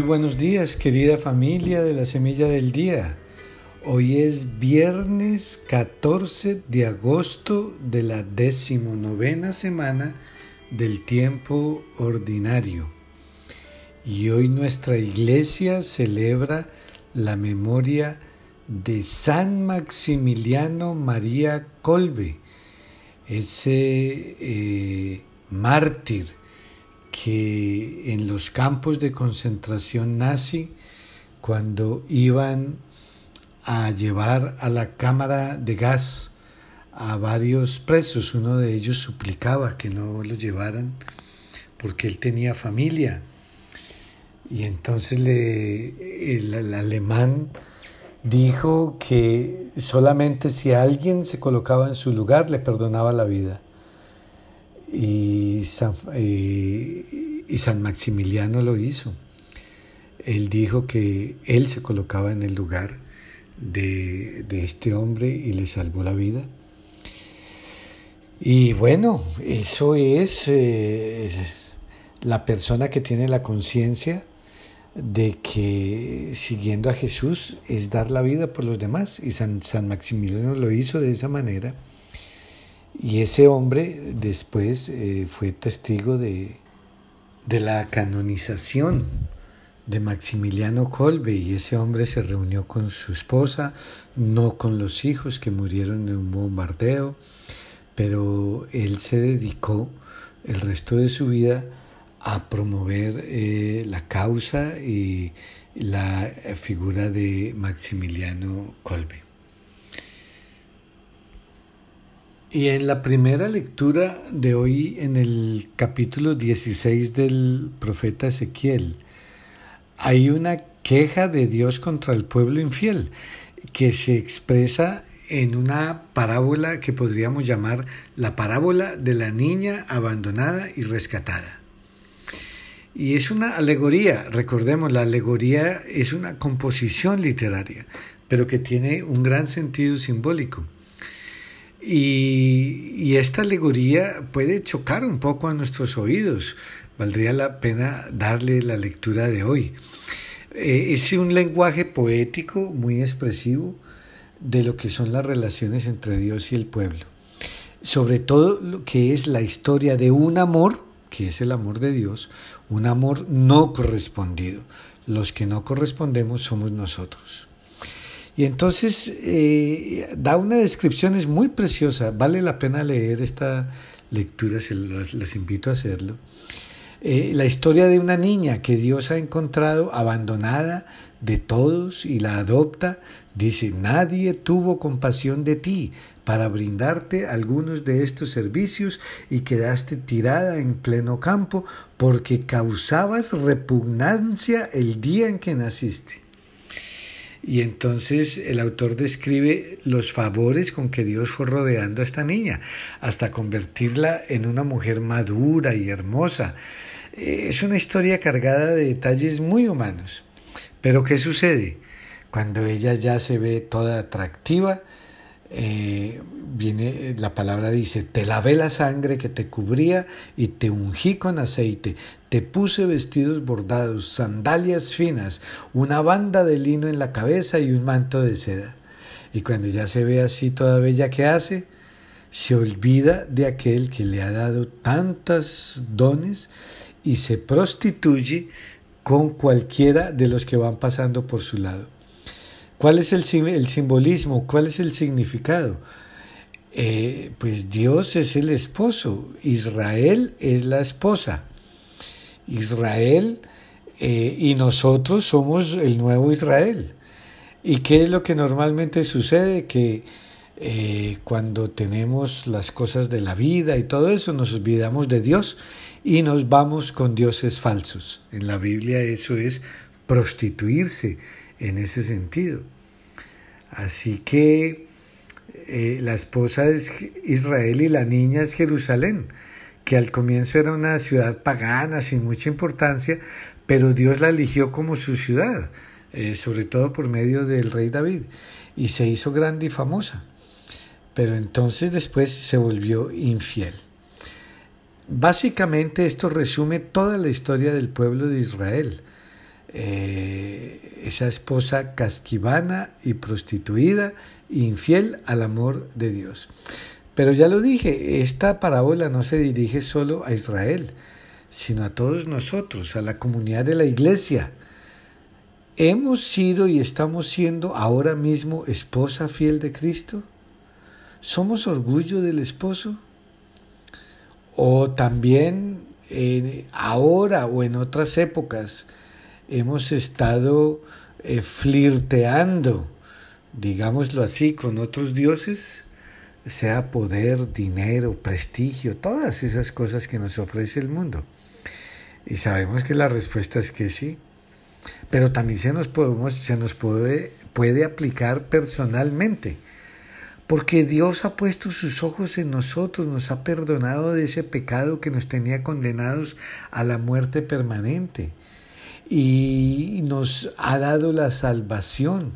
Muy buenos días, querida familia de la Semilla del Día. Hoy es viernes 14 de agosto de la decimonovena semana del tiempo ordinario. Y hoy nuestra iglesia celebra la memoria de San Maximiliano María Colbe, ese eh, mártir que en los campos de concentración nazi, cuando iban a llevar a la cámara de gas a varios presos, uno de ellos suplicaba que no lo llevaran porque él tenía familia. Y entonces el, el alemán dijo que solamente si alguien se colocaba en su lugar le perdonaba la vida y San, y San Maximiliano lo hizo. Él dijo que él se colocaba en el lugar de, este hombre y le salvó la vida. Y bueno, eso es eh, la persona que tiene la conciencia de que siguiendo a Jesús es dar la vida por los demás. Y San, San Maximiliano lo hizo de esa manera. Y ese hombre después eh, fue testigo de, de la canonización de Maximiliano Kolbe y ese hombre se reunió con su esposa, no con los hijos que murieron en un bombardeo, pero él se dedicó el resto de su vida a promover eh, la causa y la figura de Maximiliano Kolbe. Y en la primera lectura de hoy, en el capítulo 16 del profeta Ezequiel, hay una queja de Dios contra el pueblo infiel que se expresa en una parábola que podríamos llamar la parábola de la niña abandonada y rescatada. Y es una alegoría, recordemos, la alegoría es una composición literaria, pero que tiene un gran sentido simbólico. Y, esta alegoría puede chocar un poco a nuestros oídos. Valdría la pena darle la lectura de hoy. Eh, es un lenguaje poético muy expresivo de lo que son las relaciones entre Dios y el pueblo. Sobre todo lo que es la historia de un amor, que es el amor de Dios, un amor no correspondido. Los que no correspondemos somos nosotros. Y entonces eh, da una descripción, es muy preciosa, vale la pena leer esta lectura, se los, invito a hacerlo. Eh, la historia de una niña que Dios ha encontrado abandonada de todos y la adopta, dice, nadie tuvo compasión de ti para brindarte algunos de estos servicios y quedaste tirada en pleno campo porque causabas repugnancia el día en que naciste. Y entonces el autor describe los favores con que Dios fue rodeando a esta niña, hasta convertirla en una mujer madura y hermosa. Eh, es una historia cargada de detalles muy humanos. Pero ¿qué sucede? Cuando ella ya se ve toda atractiva, eh, viene la palabra dice, te lavé la sangre que te cubría y te ungí con aceite, te puse vestidos bordados, sandalias finas, una banda de lino en la cabeza y un manto de seda. Y cuando ya se ve así toda bella que hace, se olvida de aquel que le ha dado tantos dones y se prostituye con cualquiera de los que van pasando por su lado. ¿Cuál es el, simbolismo? ¿Cuál es el significado? Eh, pues Dios es el esposo, Israel es la esposa. Israel eh, y nosotros somos el nuevo Israel. ¿Y qué es lo que normalmente sucede? Que eh, cuando tenemos las cosas de la vida y todo eso, nos olvidamos de Dios y nos vamos con dioses falsos. En la Biblia eso es prostituirse en ese sentido. Así que eh, la esposa es Israel y la niña es Jerusalén, que al comienzo era una ciudad pagana sin mucha importancia, pero Dios la eligió como su ciudad, eh, sobre todo por medio del rey David, y se hizo grande y famosa. Pero entonces después se volvió infiel. Básicamente esto resume toda la historia del pueblo de Israel. Eh, esa esposa casquivana y prostituida, infiel al amor de Dios. Pero ya lo dije, esta parábola no se dirige solo a Israel, sino a todos nosotros, a la comunidad de la iglesia. ¿Hemos sido y estamos siendo ahora mismo esposa fiel de Cristo? ¿Somos orgullo del esposo? ¿O también ahora o en otras épocas hemos estado eh, flirteando, digámoslo así, con otros dioses? sea poder, dinero, prestigio, todas esas cosas que nos ofrece el mundo. Y sabemos que la respuesta es que sí. Pero también se nos, podemos, se nos puede, puede aplicar personalmente. Porque Dios ha puesto sus ojos en nosotros, nos ha perdonado de ese pecado que nos tenía condenados a la muerte permanente. Y nos ha dado la salvación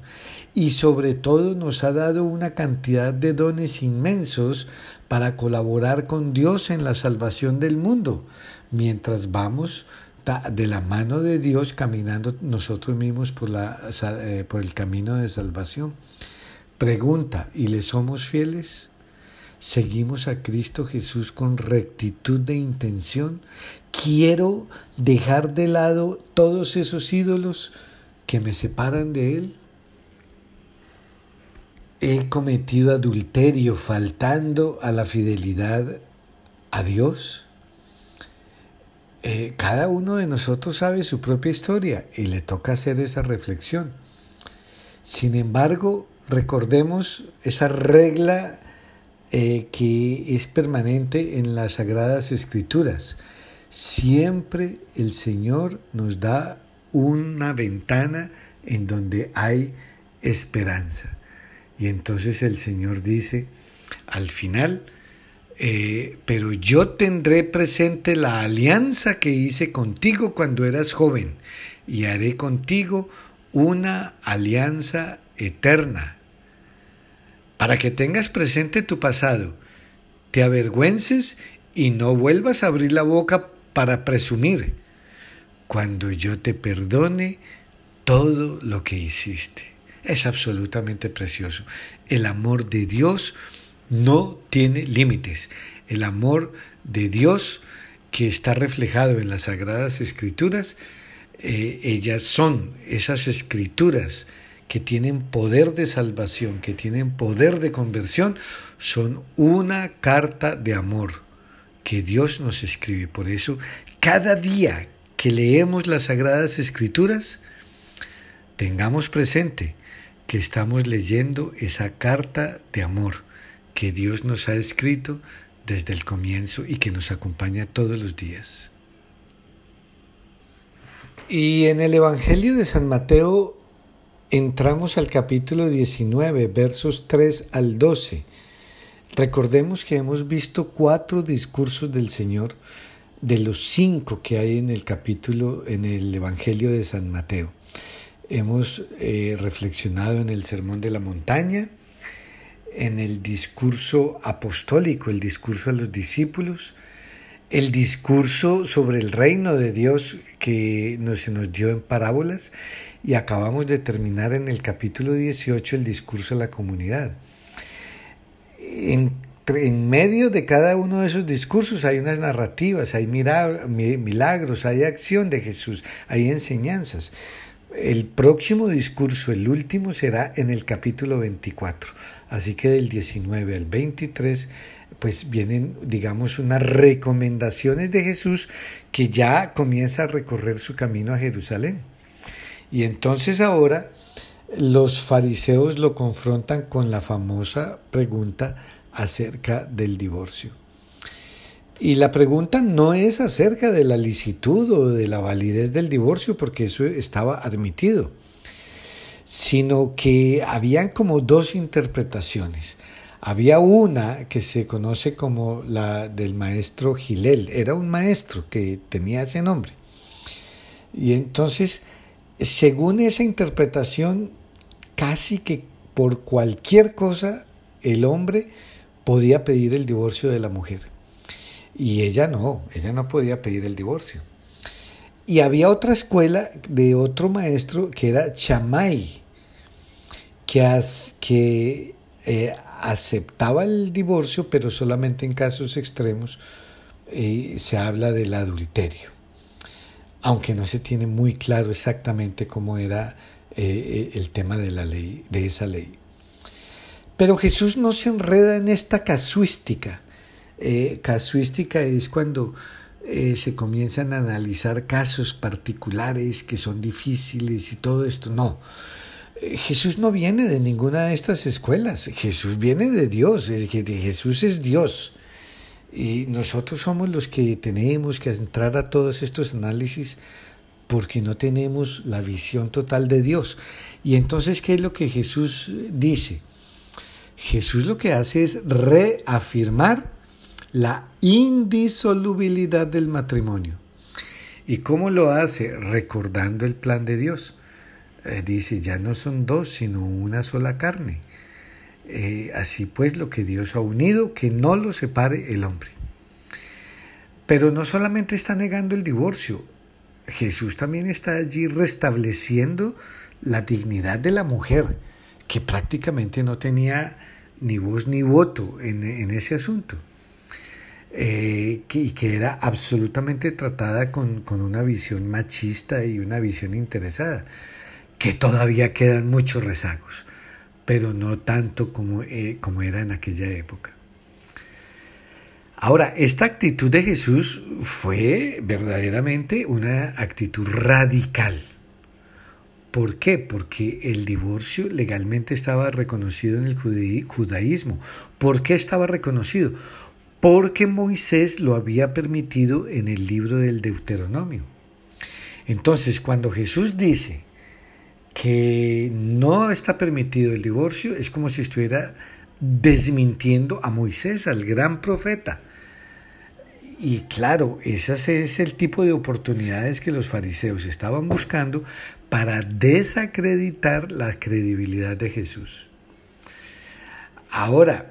y sobre todo nos ha dado una cantidad de dones inmensos para colaborar con Dios en la salvación del mundo, mientras vamos de la mano de Dios caminando nosotros mismos por, la, eh, por el camino de salvación. Pregunta, ¿y le somos fieles? ¿Seguimos a Cristo Jesús con rectitud de intención? ¿Quiero dejar de lado todos esos ídolos que me separan de Él? he cometido adulterio faltando a la fidelidad a Dios? Eh, cada uno de nosotros sabe su propia historia y le toca hacer esa reflexión. Sin embargo, recordemos esa regla eh, que es permanente en las Sagradas Escrituras. Siempre el Señor nos da una ventana en donde hay esperanza. Y entonces el Señor dice al final, eh, pero yo tendré presente la alianza que hice contigo cuando eras joven y haré contigo una alianza eterna, para que tengas presente tu pasado, te avergüences y no vuelvas a abrir la boca para presumir, cuando yo te perdone todo lo que hiciste es absolutamente precioso. El amor de Dios no tiene límites. El amor de Dios que está reflejado en las sagradas escrituras, eh, ellas son esas escrituras que tienen poder de salvación, que tienen poder de conversión, son una carta de amor que Dios nos escribe. Por eso, cada día que leemos las sagradas escrituras, tengamos presente que estamos leyendo esa carta de amor que Dios nos ha escrito desde el comienzo y que nos acompaña todos los días. Y en el Evangelio de San Mateo entramos al capítulo 19, versos 3 al 12. Recordemos que hemos visto cuatro discursos del Señor de los cinco que hay en el capítulo, en el Evangelio de San Mateo. Hemos eh, reflexionado en el Sermón de la Montaña, en el discurso apostólico, el discurso a los discípulos, el discurso sobre el reino de Dios que nos, se nos dio en parábolas y acabamos de terminar en el capítulo 18 el discurso a la comunidad. En, en medio de cada uno de esos discursos hay unas narrativas, hay milagros, hay acción de Jesús, hay enseñanzas. El próximo discurso, el último, será en el capítulo 24. Así que del 19 al 23, pues vienen, digamos, unas recomendaciones de Jesús que ya comienza a recorrer su camino a Jerusalén. Y entonces ahora los fariseos lo confrontan con la famosa pregunta acerca del divorcio. Y la pregunta no es acerca de la licitud o de la validez del divorcio, porque eso estaba admitido, sino que habían como dos interpretaciones. Había una que se conoce como la del maestro Gilel, era un maestro que tenía ese nombre. Y entonces, según esa interpretación, casi que por cualquier cosa el hombre podía pedir el divorcio de la mujer. Y ella no, ella no podía pedir el divorcio. Y había otra escuela de otro maestro que era Chamay, que, que eh, aceptaba el divorcio, pero solamente en casos extremos eh, se habla del adulterio, aunque no se tiene muy claro exactamente cómo era eh, el tema de la ley, de esa ley. Pero Jesús no se enreda en esta casuística. casuística es cuando se comienzan a analizar casos particulares que son difíciles y todo esto. No, Jesús no viene de ninguna de estas escuelas, Jesús viene de Dios, Jesús es Dios. Y nosotros somos los que tenemos que entrar a todos estos análisis porque no tenemos la visión total de Dios. Y entonces, ¿qué es lo que Jesús dice? Jesús lo que hace es reafirmar la indisolubilidad del matrimonio. ¿Y cómo lo hace? Recordando el plan de Dios. Eh, dice, ya no son dos, sino una sola carne. Eh, así pues, lo que Dios ha unido, que no lo separe el hombre. Pero no solamente está negando el divorcio, Jesús también está allí restableciendo la dignidad de la mujer, que prácticamente no tenía ni voz ni voto en, ese asunto. Eh, y que era absolutamente tratada con, con, una visión machista y una visión interesada que todavía quedan muchos rezagos, pero no tanto como, eh, como era en aquella época. Ahora, esta actitud de Jesús fue verdaderamente una actitud radical. ¿Por qué? Porque el divorcio legalmente estaba reconocido en el judaísmo. ¿Por qué estaba reconocido? Porque Moisés lo había permitido en el libro del Deuteronomio. Entonces, cuando Jesús dice que no está permitido el divorcio, es como si estuviera desmintiendo a Moisés, al gran profeta. Y claro, ese es el tipo de oportunidades que los fariseos estaban buscando para desacreditar la credibilidad de Jesús. Ahora,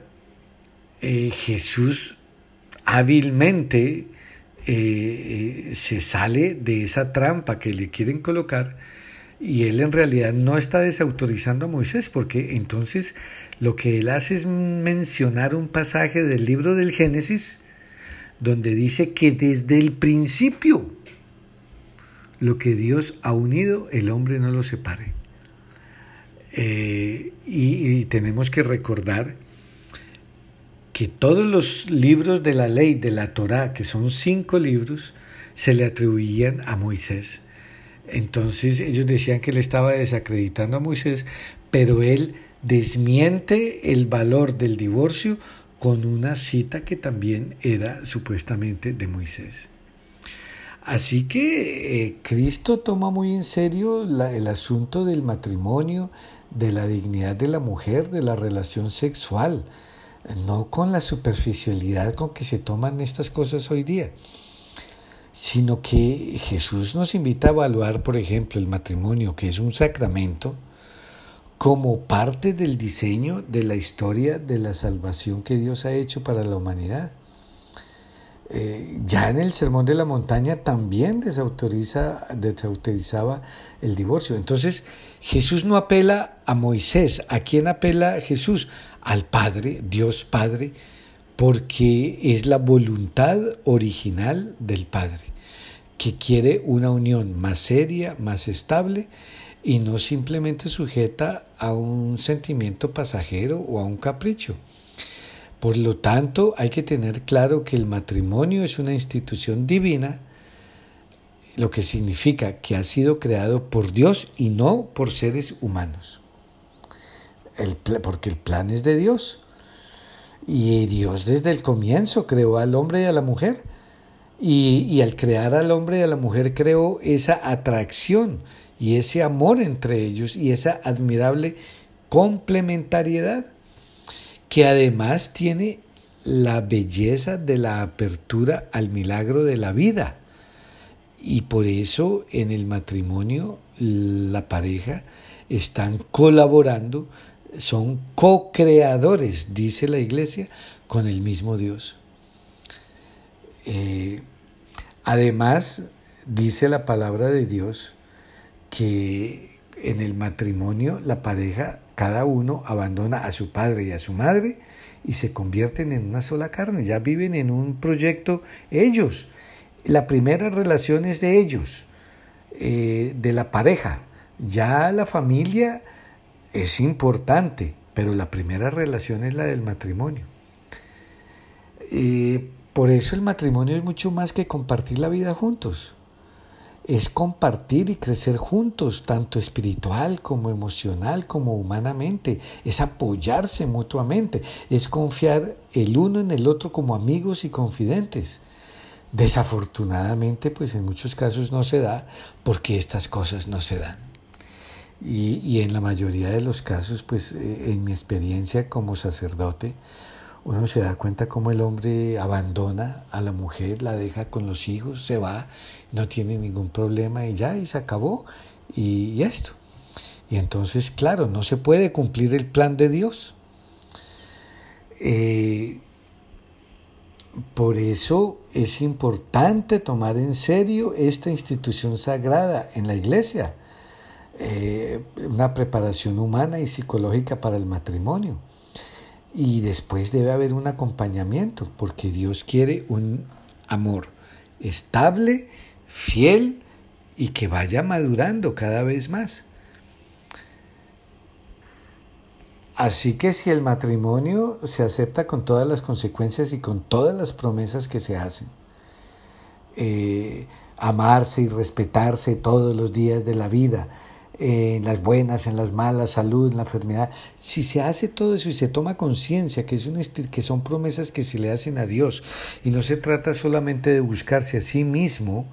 eh, Jesús hábilmente eh, eh, se sale de esa trampa que le quieren colocar y él en realidad no está desautorizando a Moisés, porque entonces lo que él hace es mencionar un pasaje del libro del Génesis donde dice que desde el principio lo que Dios ha unido, el hombre no lo separe. Eh, y, tenemos que recordar que todos los libros de la ley de la Torá, que son cinco libros, se le atribuían a Moisés. Entonces ellos decían que le estaba desacreditando a Moisés, pero él desmiente el valor del divorcio con una cita que también era supuestamente de Moisés. Así que eh, Cristo toma muy en serio el asunto del matrimonio, de la dignidad de la mujer, de la relación sexual, no con la superficialidad con que se toman estas cosas hoy día sino que Jesús nos invita a evaluar, por ejemplo, el matrimonio, que es un sacramento, como parte del diseño de la historia de la salvación que Dios ha hecho para la humanidad. Eh, ya en el Sermón de la Montaña también desautoriza, desautorizaba el divorcio. Entonces Jesús no apela a Moisés. ¿A quién apela Jesús? Al Padre, Dios Padre, porque es la voluntad original del Padre, que quiere una unión más seria, más estable y no simplemente sujeta a un sentimiento pasajero o a un capricho. Por lo tanto, hay que tener claro que el matrimonio es una institución divina, lo que significa que ha sido creado por Dios y no por seres humanos. porque el plan es de Dios. Y Dios desde el comienzo creó al hombre y a la mujer. Y, al crear al hombre y a la mujer creó esa atracción y ese amor entre ellos y esa admirable complementariedad que además tiene la belleza de la apertura al milagro de la vida. Y por eso en el matrimonio la pareja están colaborando son co-creadores, dice la iglesia, con el mismo Dios. Eh, además dice la palabra de Dios que en el matrimonio la pareja, cada uno abandona a su padre y a su madre y se convierten en una sola carne, ya viven en un proyecto ellos. La primera relación es de ellos, eh, de la pareja. Ya la familia es importante, pero la primera relación es la del matrimonio. Eh, por eso el matrimonio es mucho más que compartir la vida juntos. Es compartir y crecer juntos, tanto espiritual como emocional, como humanamente. Es apoyarse mutuamente. Es confiar el uno en el otro como amigos y confidentes. Desafortunadamente, pues en muchos casos no se da porque estas cosas no se dan. Y, en la mayoría de los casos, pues eh, en mi experiencia como sacerdote, uno se da cuenta cómo el hombre abandona a la mujer, la deja con los hijos, se va, no tiene ningún problema y ya, y se acabó. Y, esto. Y entonces, claro, no se puede cumplir el plan de Dios. Eh, por eso es importante tomar en serio esta institución sagrada en la iglesia, eh, una preparación humana y psicológica para el matrimonio. Y después debe haber un acompañamiento, porque Dios quiere un amor estable, fiel y que vaya madurando cada vez más. Así que si el matrimonio se acepta con todas las consecuencias y con todas las promesas que se hacen, eh, amarse y respetarse todos los días de la vida, en las buenas, en las malas, salud, en la enfermedad. Si se hace todo eso y se toma conciencia que, es un que son promesas que se le hacen a Dios y no se trata solamente de buscarse a sí mismo,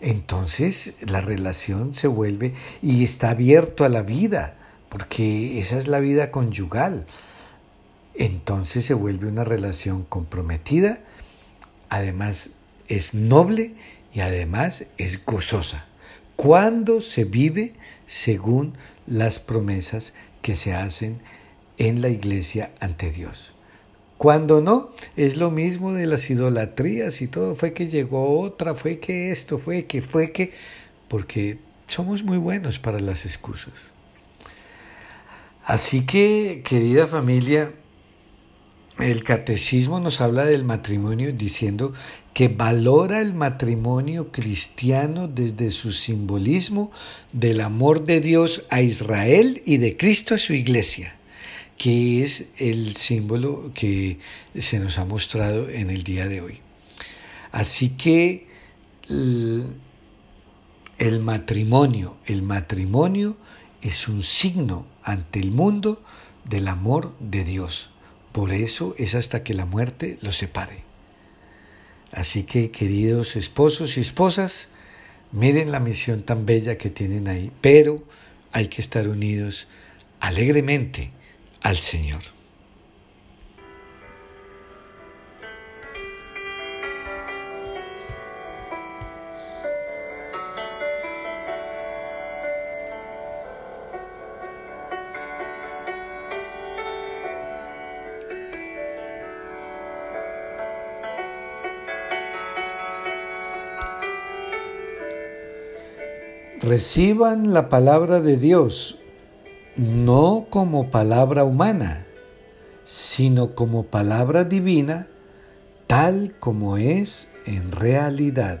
entonces la relación se vuelve y está abierto a la vida, porque esa es la vida conyugal. Entonces se vuelve una relación comprometida, además es noble y además es gozosa cuando se vive según las promesas que se hacen en la iglesia ante Dios. Cuando no, es lo mismo de las idolatrías y todo, fue que llegó otra, fue que esto, fue que, fue que, porque somos muy buenos para las excusas. Así que, querida familia, el catecismo nos habla del matrimonio diciendo que valora el matrimonio cristiano desde su simbolismo del amor de Dios a Israel y de Cristo a su iglesia, que es el símbolo que se nos ha mostrado en el día de hoy. Así que el matrimonio, el matrimonio es un signo ante el mundo del amor de Dios. Por eso es hasta que la muerte los separe. Así que, queridos esposos y esposas, miren la misión tan bella que tienen ahí, pero hay que estar unidos alegremente al Señor. Reciban la palabra de Dios no como palabra humana, sino como palabra divina, tal como es en realidad.